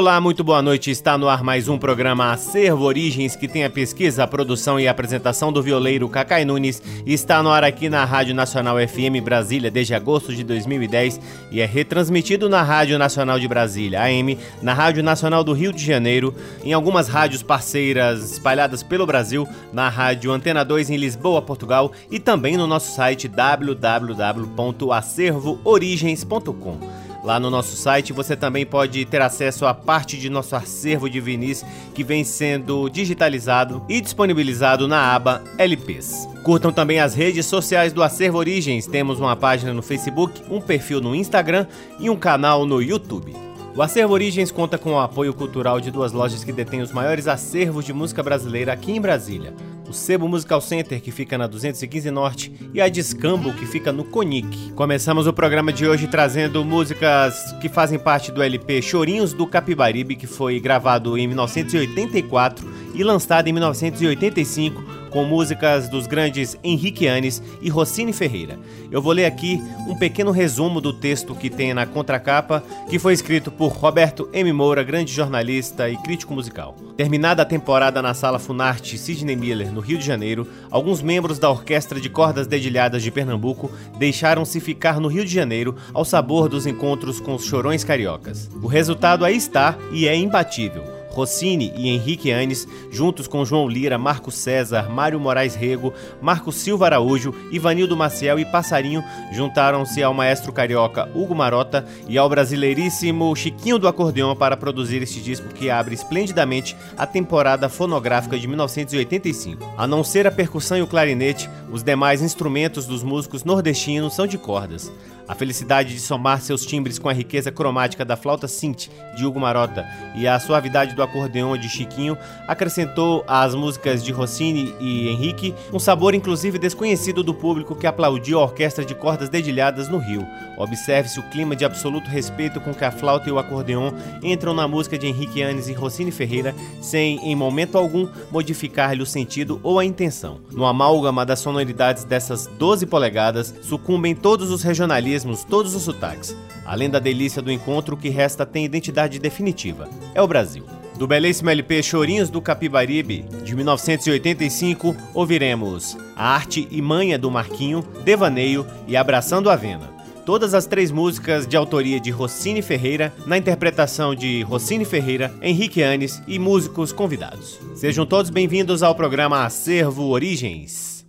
Olá, muito boa noite. Está no ar mais um programa Acervo Origens, que tem a pesquisa, a produção e a apresentação do violeiro Cacai Nunes. Está no ar aqui na Rádio Nacional FM Brasília desde agosto de 2010 e é retransmitido na Rádio Nacional de Brasília, AM, na Rádio Nacional do Rio de Janeiro, em algumas rádios parceiras espalhadas pelo Brasil, na Rádio Antena 2 em Lisboa, Portugal e também no nosso site www.acervoorigens.com. Lá no nosso site você também pode ter acesso a parte de nosso acervo de vinis que vem sendo digitalizado e disponibilizado na aba LPs. Curtam também as redes sociais do Acervo Origens. Temos uma página no Facebook, um perfil no Instagram e um canal no YouTube. O Acervo Origens conta com o apoio cultural de duas lojas que detêm os maiores acervos de música brasileira aqui em Brasília o Sebo Musical Center, que fica na 215 Norte, e a Discambo, que fica no Conic. Começamos o programa de hoje trazendo músicas que fazem parte do LP Chorinhos do Capibaribe, que foi gravado em 1984 e lançado em 1985 com músicas dos grandes Henrique Anes e Rossini Ferreira. Eu vou ler aqui um pequeno resumo do texto que tem na contracapa, que foi escrito por Roberto M. Moura, grande jornalista e crítico musical. Terminada a temporada na Sala Funarte Sidney Miller, no Rio de Janeiro, alguns membros da Orquestra de Cordas Dedilhadas de Pernambuco deixaram-se ficar no Rio de Janeiro ao sabor dos encontros com os chorões cariocas. O resultado aí está e é imbatível. Rossini e Henrique Anes, juntos com João Lira, Marco César, Mário Moraes Rego, Marco Silva Araújo, Ivanildo Maciel e Passarinho, juntaram-se ao maestro carioca Hugo Marota e ao brasileiríssimo Chiquinho do Acordeão para produzir este disco que abre esplendidamente a temporada fonográfica de 1985. A não ser a percussão e o clarinete, os demais instrumentos dos músicos nordestinos são de cordas. A felicidade de somar seus timbres com a riqueza cromática da flauta synth de Hugo Marota e a suavidade do acordeão de Chiquinho acrescentou às músicas de Rossini e Henrique um sabor inclusive desconhecido do público que aplaudiu a orquestra de cordas dedilhadas no Rio. Observe-se o clima de absoluto respeito com que a flauta e o acordeão entram na música de Henrique Anes e Rossini Ferreira, sem, em momento algum, modificar-lhe o sentido ou a intenção. No amálgama das sonoridades dessas 12 polegadas, sucumbem todos os regionalismos mesmos todos os sotaques. Além da delícia do encontro, o que resta tem identidade definitiva: é o Brasil. Do belíssimo LP Chorinhos do Capibaribe, de 1985, ouviremos A Arte e Manha do Marquinho, Devaneio e Abraçando a Vena. Todas as três músicas de autoria de Rossini Ferreira, na interpretação de Rossini Ferreira, Henrique Anes e músicos convidados. Sejam todos bem-vindos ao programa Acervo Origens.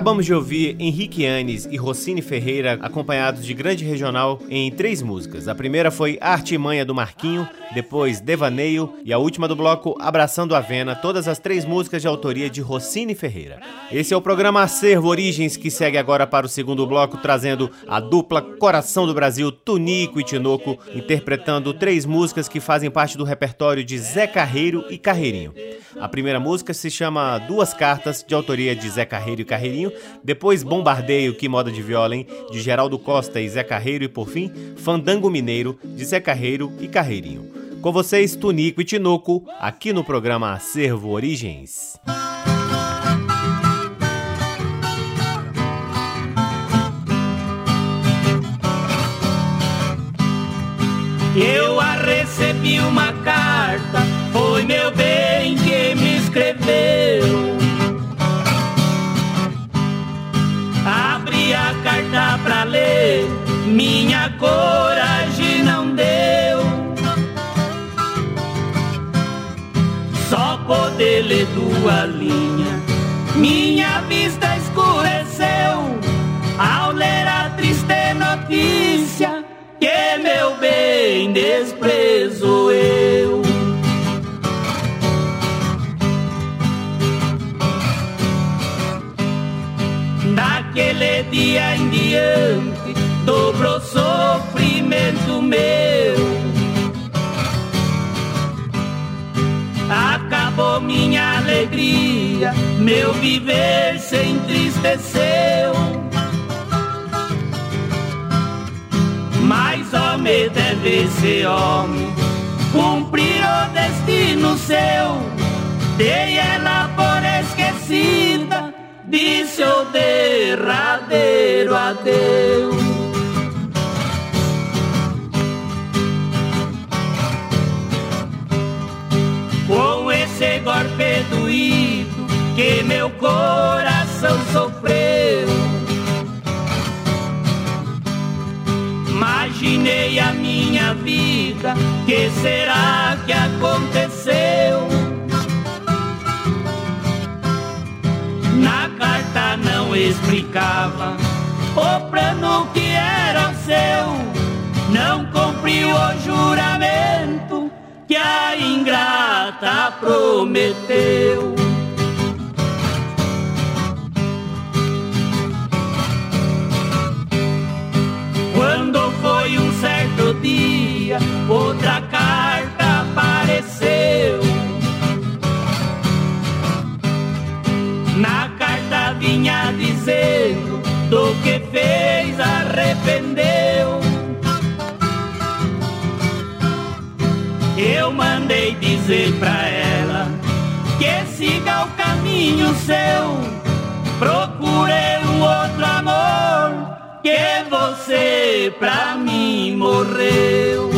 Acabamos de ouvir Henrique Anes e Rossini Ferreira acompanhados de grande regional em três músicas. A primeira foi Arte e Manha do Marquinho, depois Devaneio e a última do bloco Abraçando a Vena, todas as três músicas de autoria de Rossini Ferreira. Esse é o programa Acervo Origens que segue agora para o segundo bloco trazendo a dupla Coração do Brasil, Tunico e Tinoco, interpretando três músicas que fazem parte do repertório de Zé Carreiro e Carreirinho. A primeira música se chama Duas Cartas, de autoria de Zé Carreiro e Carreirinho, depois Bombardeio, que moda de viola, hein? de Geraldo Costa e Zé Carreiro, e por fim, Fandango Mineiro, de Zé Carreiro e Carreirinho. Com vocês, Tunico e Tinoco, aqui no programa Acervo Origens. Eu a recebi uma carta, foi meu bem que me escreveu. Abri a carta pra ler, minha coragem não deu. Só poder ler duas linhas, minha vista escureceu ao ler a triste notícia que meu bem desprezo eu. Daquele dia em diante dobrou sofrimento meu. Acabou minha alegria, meu viver se entristeceu. Mas homem deve ser homem, cumprir o destino seu. Dei ela por esquecida, disse o derradeiro adeus. Prometeu. dia outra carta apareceu. Na carta vinha dizendo do que fez arrependeu. Eu mandei dizer pra caminho seu. Procure um outro amor que você pra mim morreu.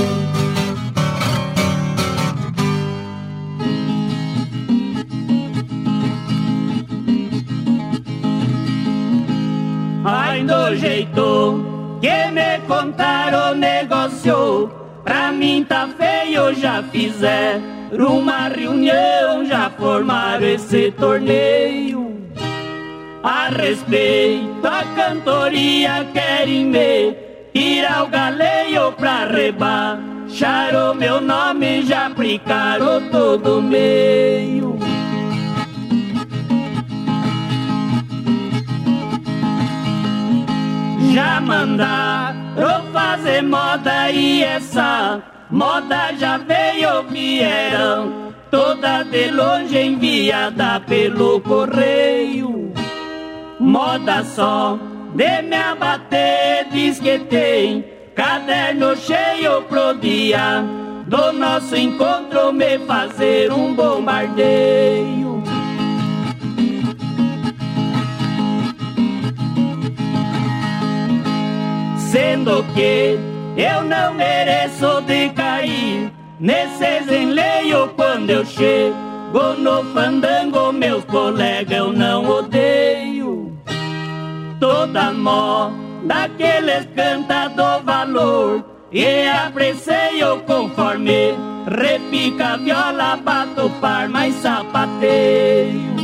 Ai, do jeito que me contaram negócio, pra mim tá feio, já fizeram uma reunião, já formaram esse torneio. A respeito, a cantoria querem me tirar o galeio pra rebaixar o meu nome, já aplicaram todo meio. Já mandaram fazer moda e essa moda já veio, vieram. Toda de longe enviada pelo correio. Moda só de me abater, diz que tem caderno cheio pro dia. Do nosso encontro me fazer um bombardeio. Sendo que eu não mereço de cair nesses enleios quando eu chego no fandango, meus colegas eu não odeio toda moda daqueles canta do valor e aprecio conforme repica viola, bato par, mais sapateio.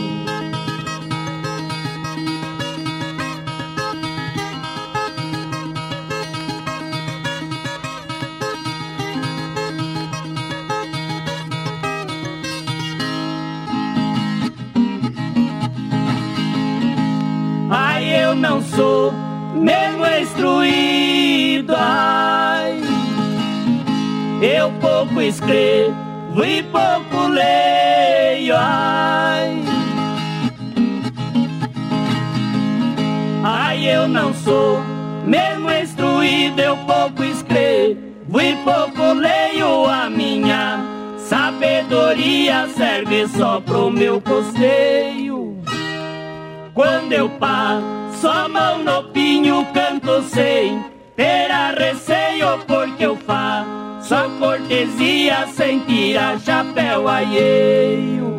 Não sou mesmo instruído. Ai, eu pouco escrevo e pouco leio. Ai, ai eu não sou mesmo instruído, eu pouco escrevo e pouco leio a minha sabedoria serve só pro meu costeio. Quando eu passo a mão no pinho, canto sem ter a receio, porque eu faço a cortesia sem tirar chapéu alheio.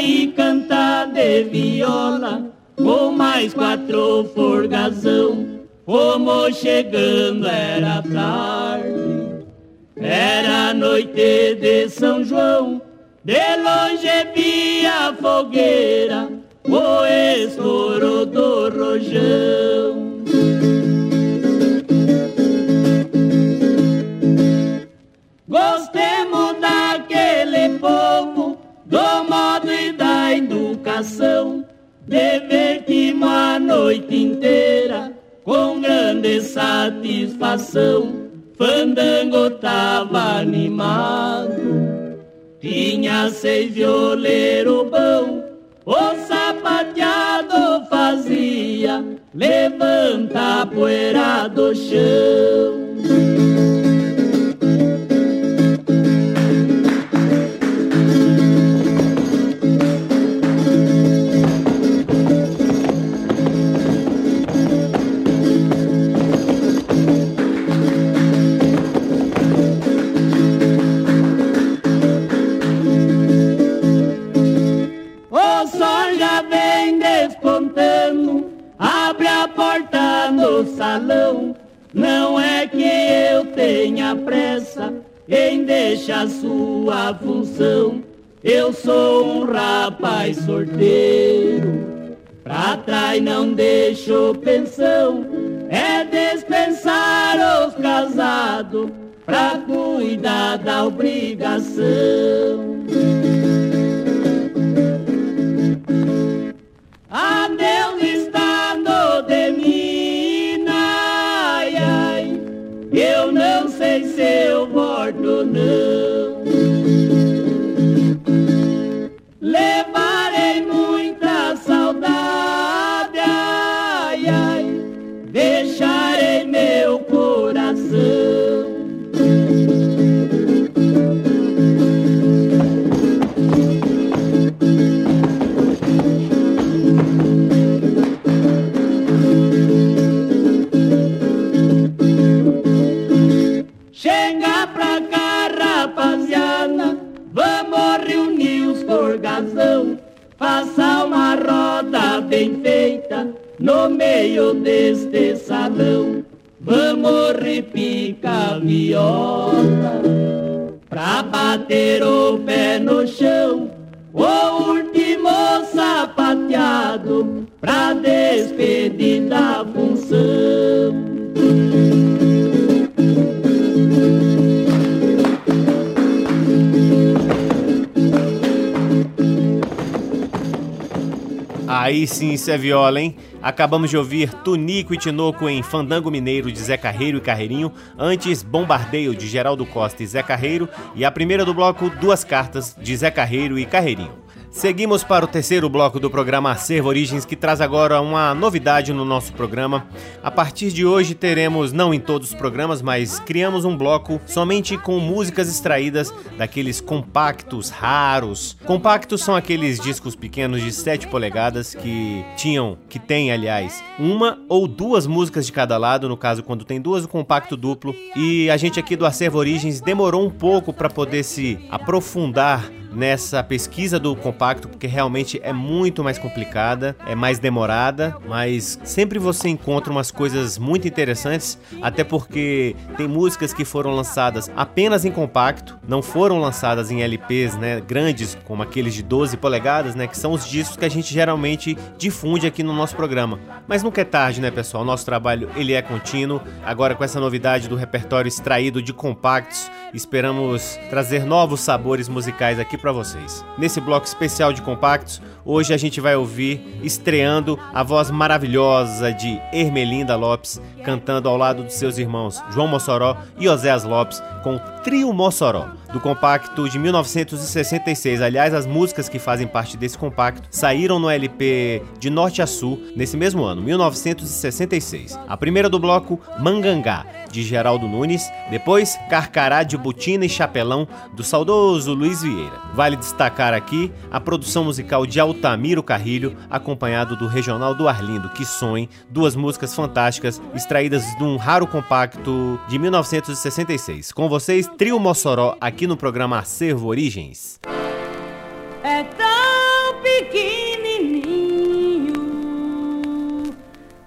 Ir cantar de viola com mais quatro forgazão. Fomos chegando, era tarde, era noite de São João. De longe via a fogueira, o estouro do rojão. Gostemos daquele povo do modo e da educação. Divertimos a noite inteira com grande satisfação. Fandango tava animado, tinha seis violeiros bom. O sapateado fazia levanta a poeira do chão. Salão. Não é que eu tenha pressa em deixar sua função. Eu sou um rapaz sorteiro, pra trás não deixo pensão. É dispensar os casados pra cuidar da obrigação. Adeus está no meio deste salão. Vamos repicar a viola pra bater o pé no chão. O último sapateado pra despedir da função. Aí sim, isso é viola, hein? Acabamos de ouvir Tunico e Tinoco em Fandango Mineiro de Zé Carreiro e Carreirinho, antes Bombardeio de Geraldo Costa e Zé Carreiro, e a primeira do bloco Duas Cartas de Zé Carreiro e Carreirinho. Seguimos para o terceiro bloco do programa Acervo Origens, que traz agora uma novidade no nosso programa. A partir de hoje teremos, não em todos os programas, mas criamos um bloco somente com músicas extraídas daqueles compactos raros. Compactos são aqueles discos pequenos de 7 polegadas que tinham, que tem, aliás, uma ou duas músicas de cada lado, no caso quando tem duas o compacto duplo. E a gente aqui do Acervo Origens demorou um pouco para poder se aprofundar nessa pesquisa do compacto, porque realmente é muito mais complicada, é mais demorada, mas sempre você encontra umas coisas muito interessantes, até porque tem músicas que foram lançadas apenas em compacto, não foram lançadas em LPs, né, grandes como aqueles de 12 polegadas, né, que são os discos que a gente geralmente difunde aqui no nosso programa. Mas nunca é tarde, né, pessoal? Nosso trabalho ele é contínuo. Agora com essa novidade do repertório extraído de compactos, esperamos trazer novos sabores musicais aqui para vocês. Nesse bloco especial de compactos, hoje a gente vai ouvir estreando a voz maravilhosa de Ermelinda Lopes cantando ao lado dos seus irmãos João Mossoró e Oséas Lopes com Trio Mossoró do compacto de 1966. Aliás, as músicas que fazem parte desse compacto saíram no LP de norte a sul nesse mesmo ano, 1966. A primeira do bloco, Mangangá, de Geraldo Nunes. Depois, Carcará de Butina e Chapelão, do saudoso Luiz Vieira. Vale destacar aqui a produção musical de Altamiro Carrilho, acompanhado do Regional do Arlindo, Que Sonhe, duas músicas fantásticas extraídas de um raro compacto de 1966. Com vocês, Trio Mossoró aqui aqui no programa Acervo Origens. É tão pequenininho,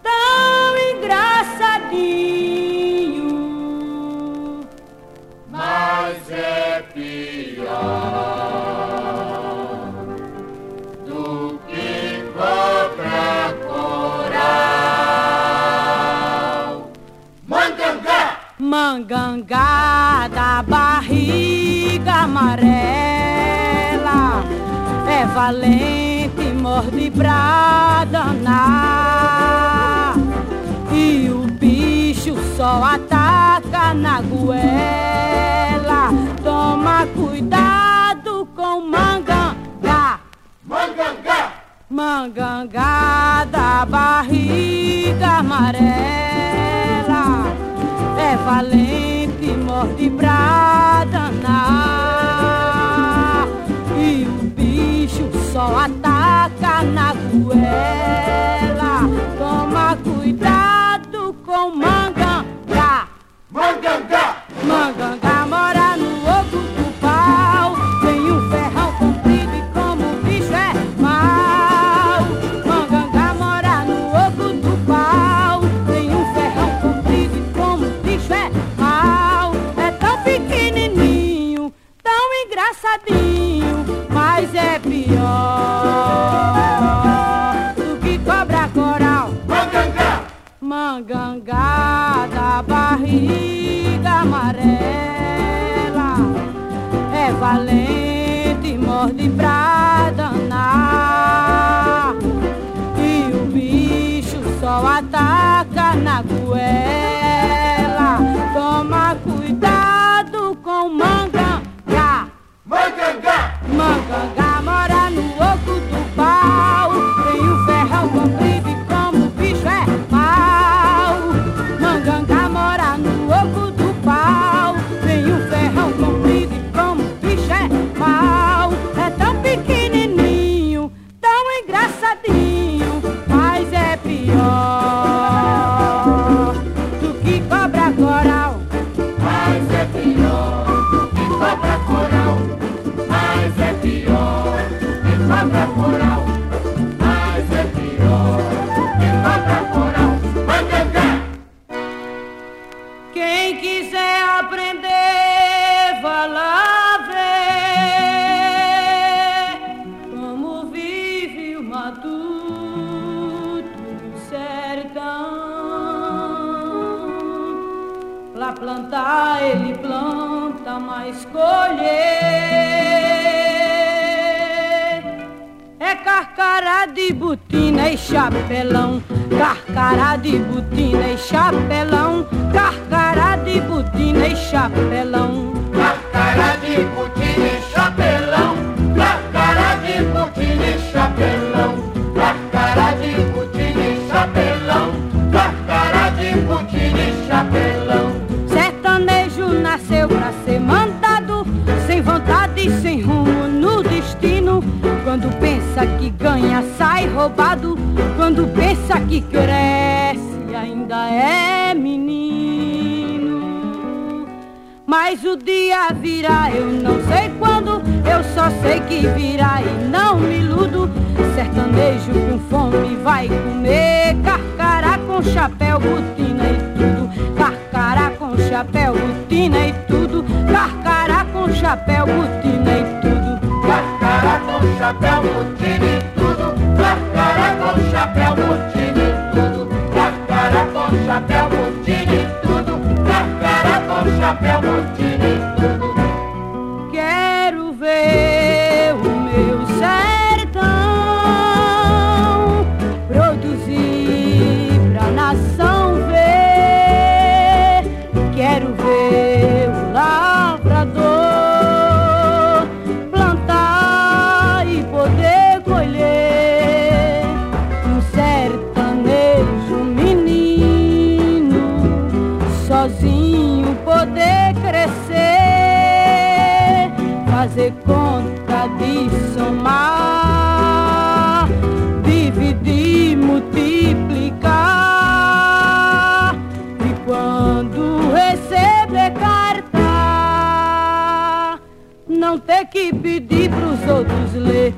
tão engraçadinho, mas é pior do que cobra. Mangangá, mangangá da barriga amarela é valente, morde pra danar. E o bicho só ataca na goela. Toma cuidado com mangangá. Mangangá. Mangangá da barriga amarela é valente, morde pra danar. E o bicho só ataca na goela. Toma cuidado com mangangá. Mangangá. Mangangá engraçadinho, mas é pior do que cobra coral. Mangangá. Mangangá da barriga amarela é valente, morde pra danar. E o bicho só ataca na goela. Toma cuidado chapelão, carcará de botina e chapelão, carcará de botina e chapelão. Carcará de putina virá, eu não sei quando, eu só sei que virá e não me iludo. Sertanejo com fome vai comer carcará com chapéu, botina e tudo. Carcará com chapéu, botina e tudo. Carcará com chapéu, botina e tudo. Carcará com chapéu, botina e tudo. Carcará com chapéu, botina e tudo. Carcará com chapéu, botina e tudo. Carcará com chapéu, botina e tudo. easily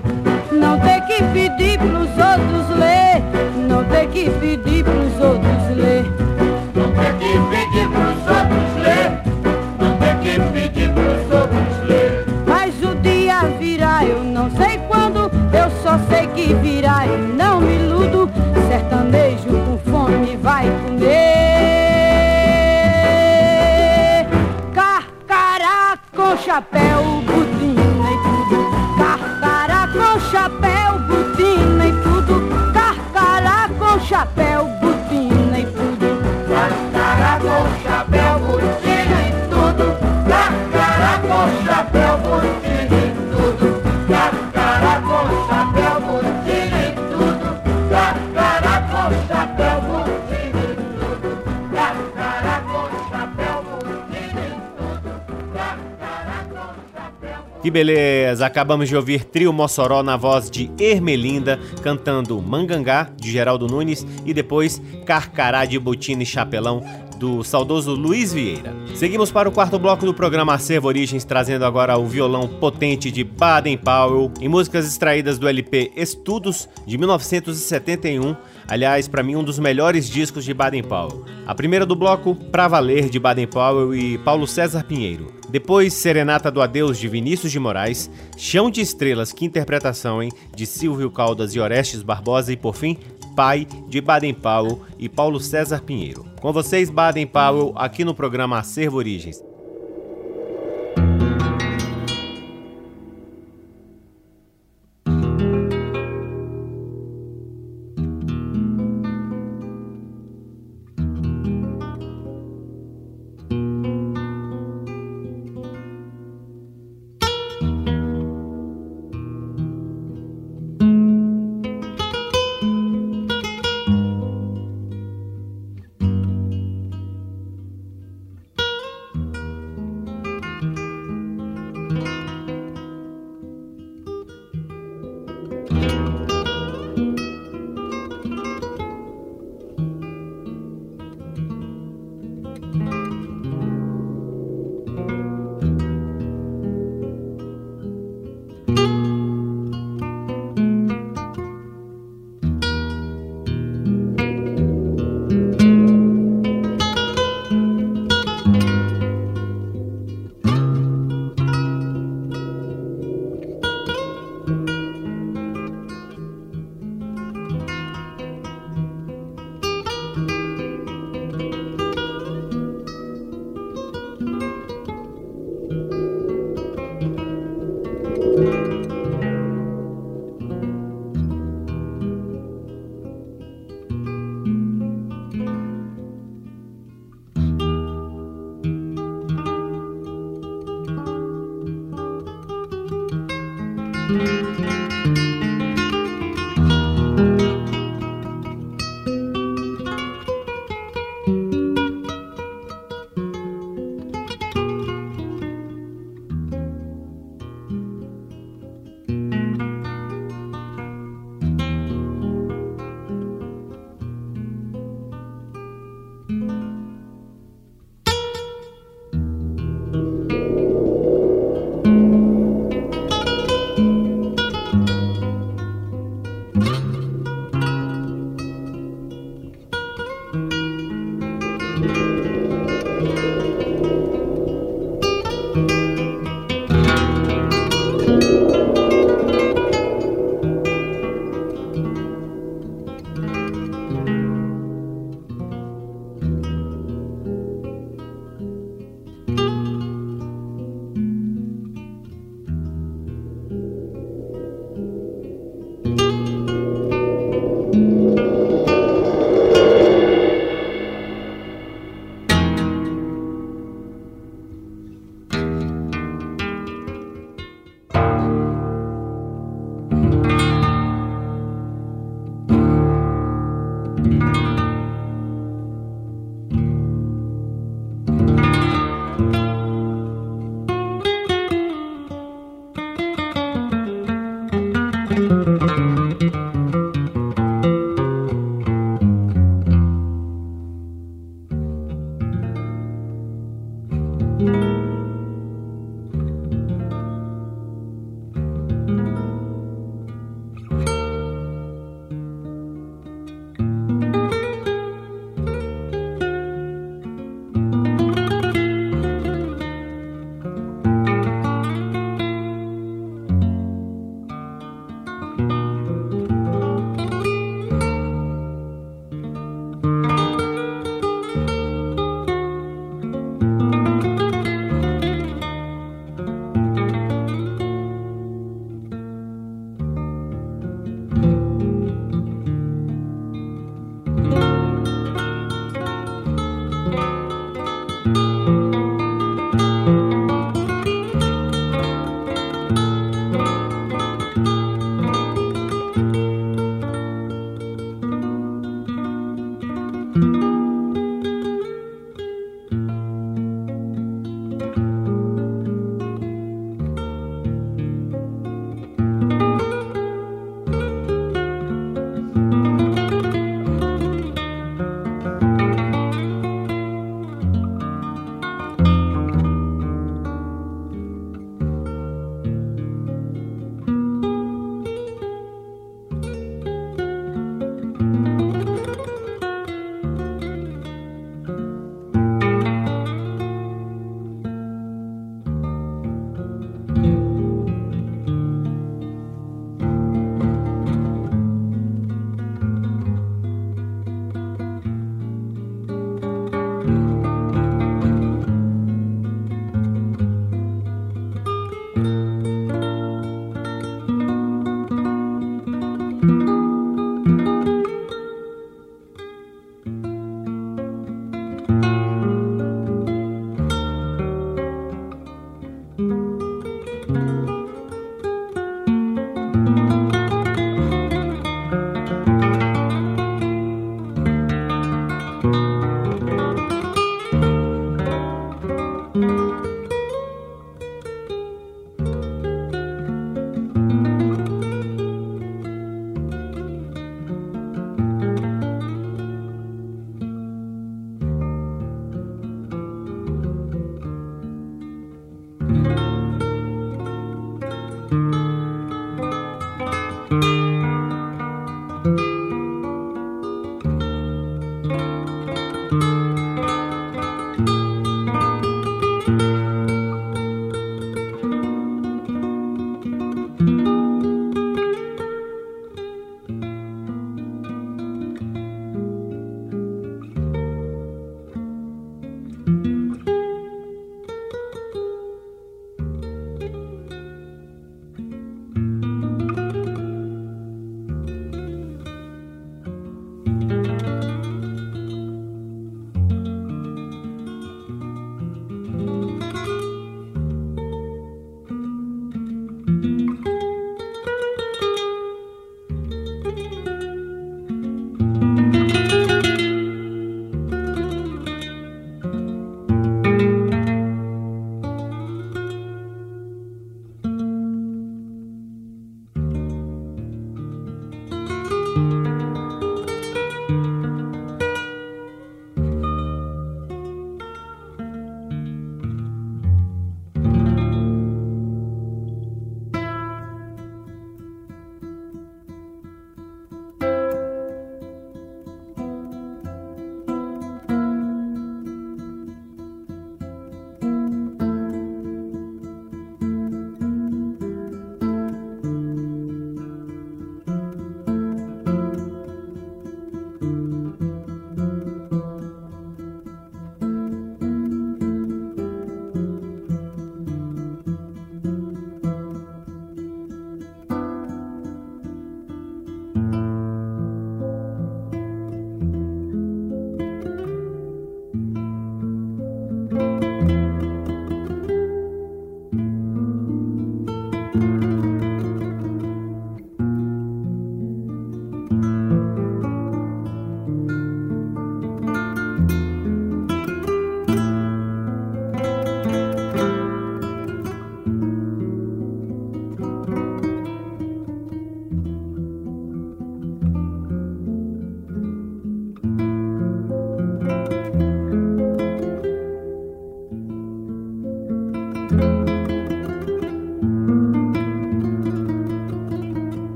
beleza! Acabamos de ouvir Trio Mossoró na voz de Ermelinda, cantando Mangangá, de Geraldo Nunes, e depois Carcará de Botina e Chapelão, do saudoso Luiz Vieira. Seguimos para o quarto bloco do programa Acervo Origens, trazendo agora o violão potente de Baden Powell, em músicas extraídas do LP Estudos, de 1971, aliás, para mim um dos melhores discos de Baden Powell. A primeira do bloco, Pra Valer, de Baden Powell e Paulo César Pinheiro. Depois, Serenata do Adeus, de Vinícius de Moraes, Chão de Estrelas, que interpretação, hein, de Silvio Caldas e Orestes Barbosa e, por fim, Pai, de Baden Powell e Paulo César Pinheiro. Com vocês, Baden Powell, aqui no programa Acervo Origens.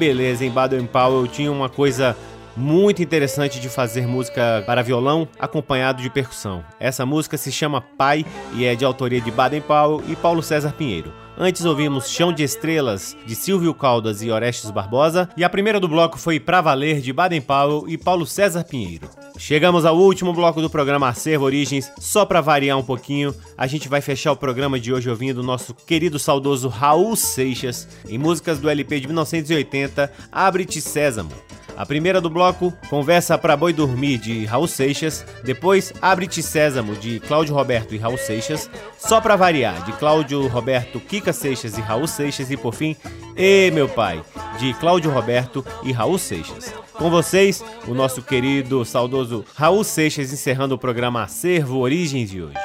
Beleza, em Baden Powell tinha uma coisa muito interessante de fazer música para violão acompanhado de percussão. Essa música se chama Pai e é de autoria de Baden Powell e Paulo César Pinheiro. Antes ouvimos Chão de Estrelas, de Silvio Caldas e Orestes Barbosa, e a primeira do bloco foi Pra Valer, de Baden Powell e Paulo César Pinheiro. Chegamos ao último bloco do programa Acervo Origens, só para variar um pouquinho, a gente vai fechar o programa de hoje ouvindo o nosso querido saudoso Raul Seixas, em músicas do LP de 1980, Abre-te Sésamo. A primeira do bloco, Conversa para Boi Dormir, de Raul Seixas. Depois, Abre-te Sésamo, de Cláudio Roberto e Raul Seixas. Só para variar, de Cláudio Roberto, Kika Seixas e Raul Seixas. E por fim, E Meu Pai, de Cláudio Roberto e Raul Seixas. Com vocês, o nosso querido, saudoso Raul Seixas, encerrando o programa Acervo Origens de hoje.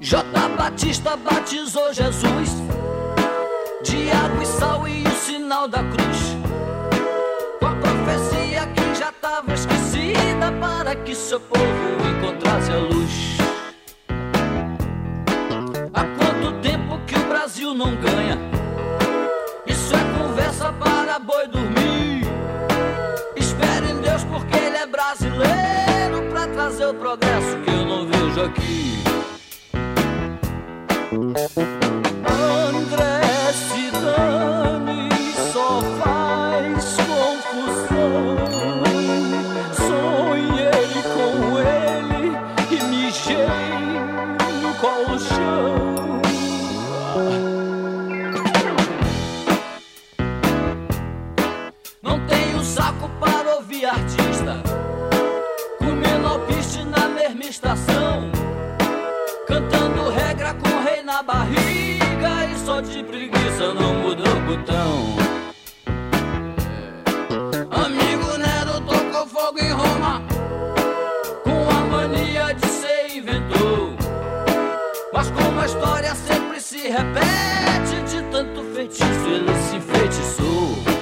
J. Batista batizou Jesus de água e sal e o sinal da cruz. Com a profecia que já estava esquecida para que seu povo encontrasse a luz. O Brasil não ganha? Isso é conversa para boi dormir. Espere em Deus porque ele é brasileiro para trazer o progresso que eu não vejo aqui. André na barriga E só de preguiça não mudou o botão. É. Amigo Nero tocou fogo em Roma Com a mania de ser inventor. Mas como a história sempre se repete De tanto feitiço ele se enfeitiçou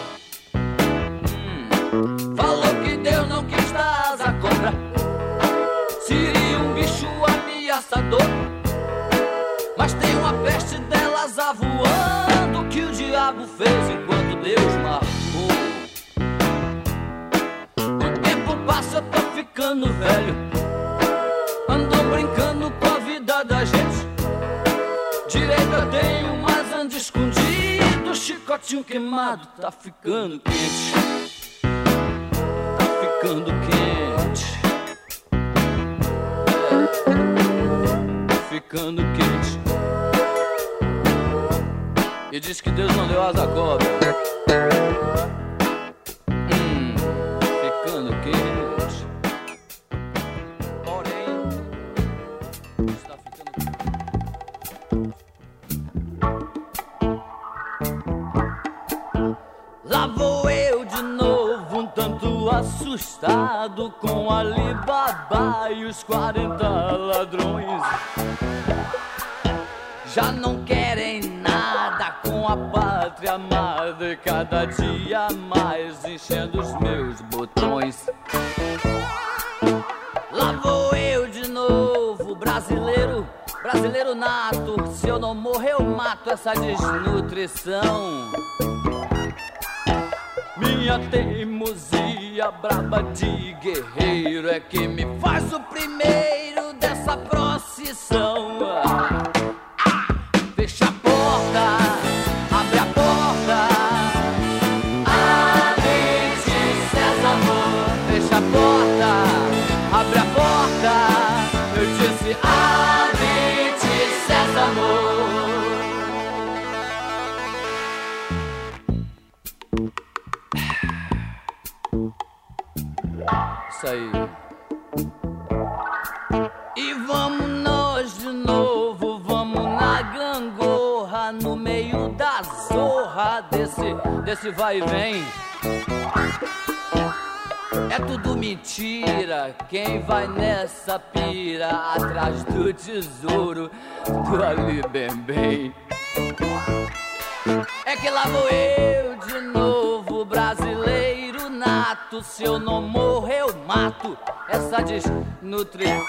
diabo fez enquanto Deus marcou. O tempo passa, eu tô ficando velho. Andam brincando com a vida da gente. Direito eu tenho, mas ando escondido. Chicotinho queimado, tá ficando quente. Tá ficando quente. Ficando quente. E diz que Deus não deu asa à cobra. Hum, ficando quente. Porém, está ficando. Lá vou eu de novo, um tanto assustado com Alibaba e os 40 ladrões. Já não querem pátria amada, cada dia mais enchendo os meus botões. Lá vou eu de novo, brasileiro, brasileiro nato. Se eu não morrer, eu mato essa desnutrição. Minha teimosia braba de guerreiro é que me faz o primeiro dessa procissão. Isso aí. E vamos nós de novo, vamos na gangorra, no meio da zorra desse, desse vai e vem. É tudo mentira, quem vai nessa pira atrás do tesouro do Ali Bem Bem. É que lá vou eu de novo, brasileiro nato. Se eu não morrer, eu mato essa desnutrição.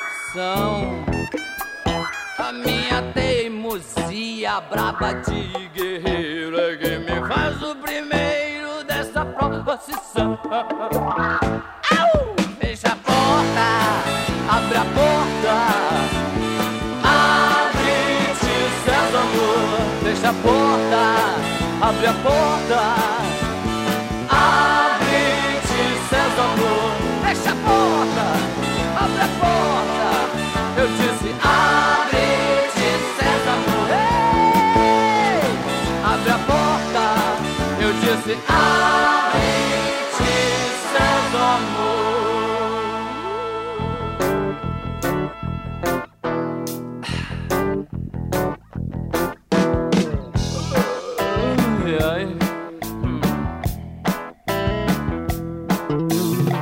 A minha teimosia braba de guerreiro é que me faz o primeiro dessa procissão. Fecha a porta, abre a porta. Abre-te, amor. Fecha a porta, abre a porta. Disse, abre-te, seus amor.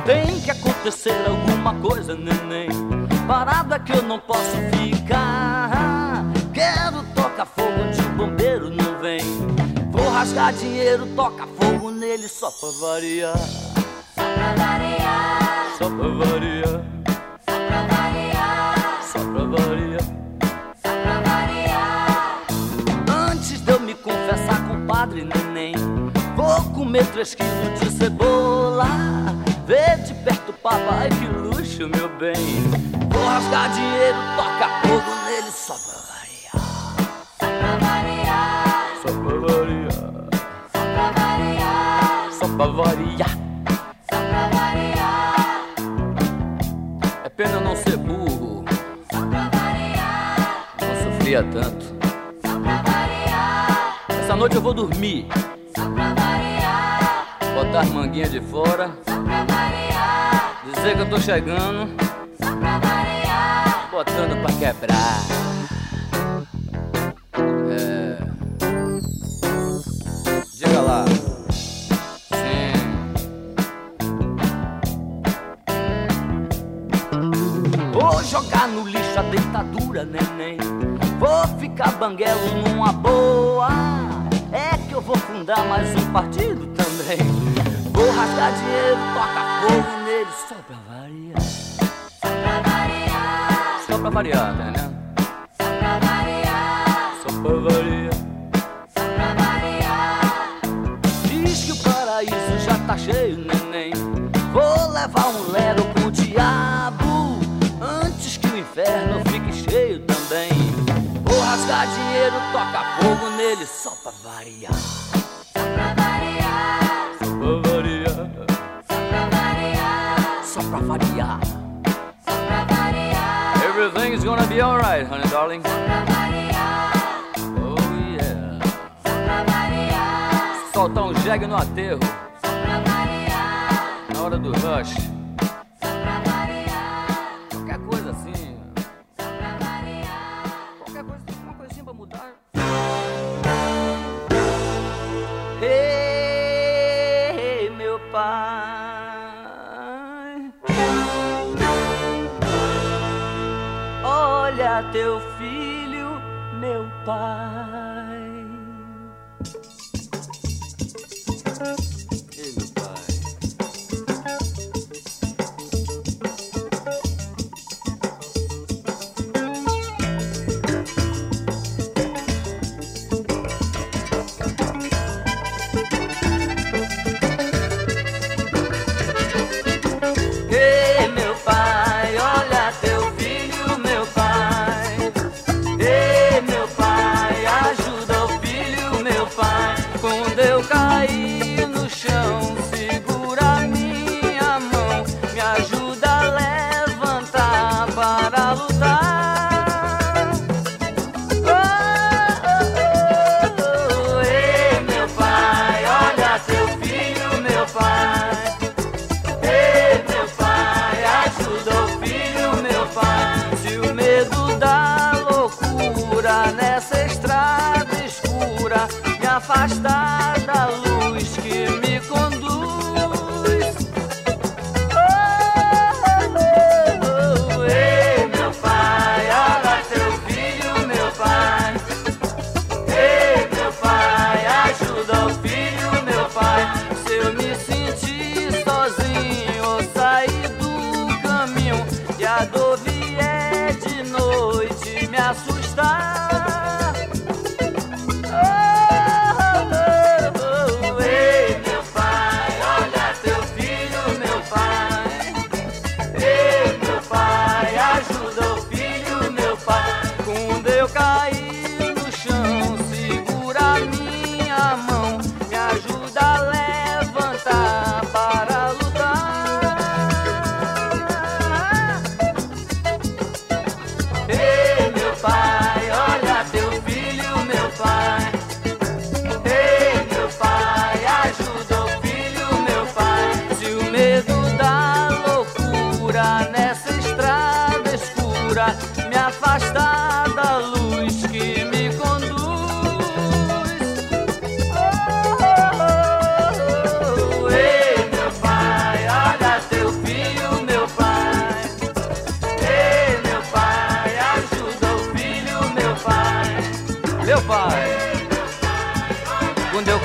Tem que acontecer alguma coisa, neném. Parada que eu não posso ficar. Quero tocar fogo onde rasgar dinheiro, toca fogo nele só pra variar. Só pra variar. Só pra variar. Só pra variar. Só pra variar. Só pra variar. Antes de eu me confessar com o padre neném, vou comer três quilos de cebola. Ver de perto, papai, que luxo, meu bem. Vou rasgar dinheiro, toca fogo nele só pra variar. Só pra variar. Só pra pra variar. Só pra variar. É pena não ser burro. Só pra variar. Não sofria tanto. Só pra variar. Essa noite eu vou dormir. Só pra variar. Botar as manguinhas de fora. Só pra variar. Dizer que eu tô chegando. Só pra variar. Botando pra quebrar. É. Diga lá. Vou jogar no lixo a dentadura, neném. Vou ficar banguelo numa boa. É que eu vou fundar mais um partido também. Vou rasgar dinheiro, toca fogo nele só pra variar. Só pra variar. Só pra variar, entendendo? Só pra variar. Só pra variar. Só pra variar. Diz que o paraíso já tá cheio, neném. Fogo nele só pra variar. Só pra variar. Só pra variar. Só pra variar. Só pra variar. Só pra variar. Everything's gonna be alright, honey darling. Só pra variar. Oh yeah. Só pra variar. Soltar um jegue no aterro. Só pra variar. Na hora do rush.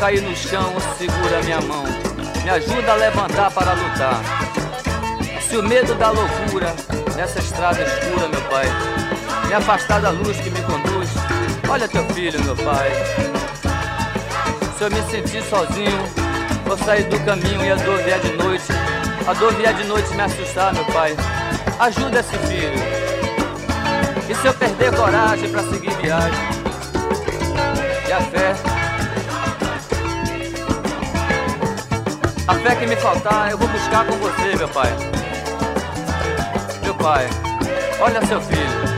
Cair no chão, segura minha mão, me ajuda a levantar para lutar. Se o medo da loucura nessa estrada escura, meu pai, me afastar da luz que me conduz, olha teu filho, meu pai. Se eu me sentir sozinho, vou sair do caminho e a dor vier de noite, a dor vier de noite me assustar, meu pai, ajuda esse filho. E se eu perder coragem para seguir viagem? E a fé? A fé que me faltar, eu vou buscar com você, meu pai. Meu pai, olha seu filho.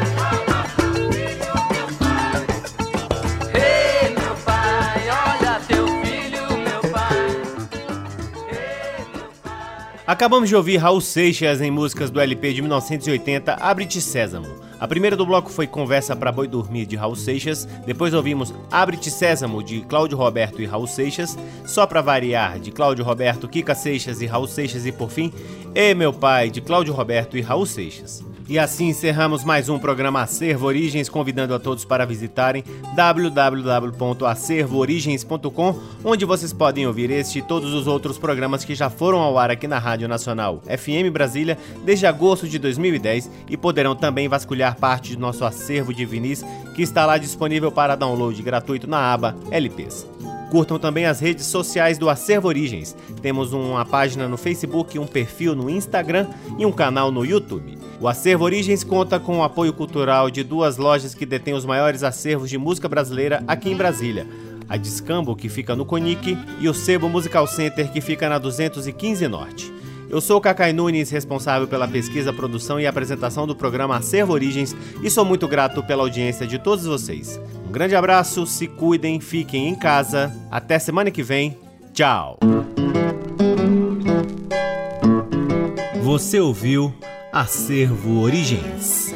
Acabamos de ouvir Raul Seixas em músicas do LP de 1980, Abre-te Sésamo. A primeira do bloco foi Conversa para Boi Dormir de Raul Seixas, depois ouvimos Abre-te Sésamo de Cláudio Roberto e Raul Seixas, Só para variar de Cláudio Roberto, Kika Seixas e Raul Seixas. E por fim, E Meu Pai de Cláudio Roberto e Raul Seixas. E assim encerramos mais um programa Acervo Origens, convidando a todos para visitarem www.acervoorigens.com, onde vocês podem ouvir este e todos os outros programas que já foram ao ar aqui na Rádio Nacional FM Brasília desde agosto de 2010 e poderão também vasculhar parte do nosso acervo de vinis que está lá disponível para download gratuito na aba LPs. Curtam também as redes sociais do Acervo Origens. Temos uma página no Facebook, um perfil no Instagram e um canal no YouTube. O Acervo Origens conta com o apoio cultural de duas lojas que detêm os maiores acervos de música brasileira aqui em Brasília. A Discambo, que fica no Conic, e o Sebo Musical Center, que fica na 215 Norte. Eu sou o Cacai Nunes, responsável pela pesquisa, produção e apresentação do programa Acervo Origens e sou muito grato pela audiência de todos vocês. Um grande abraço, se cuidem, fiquem em casa. Até semana que vem. Tchau. Você ouviu Acervo Origens.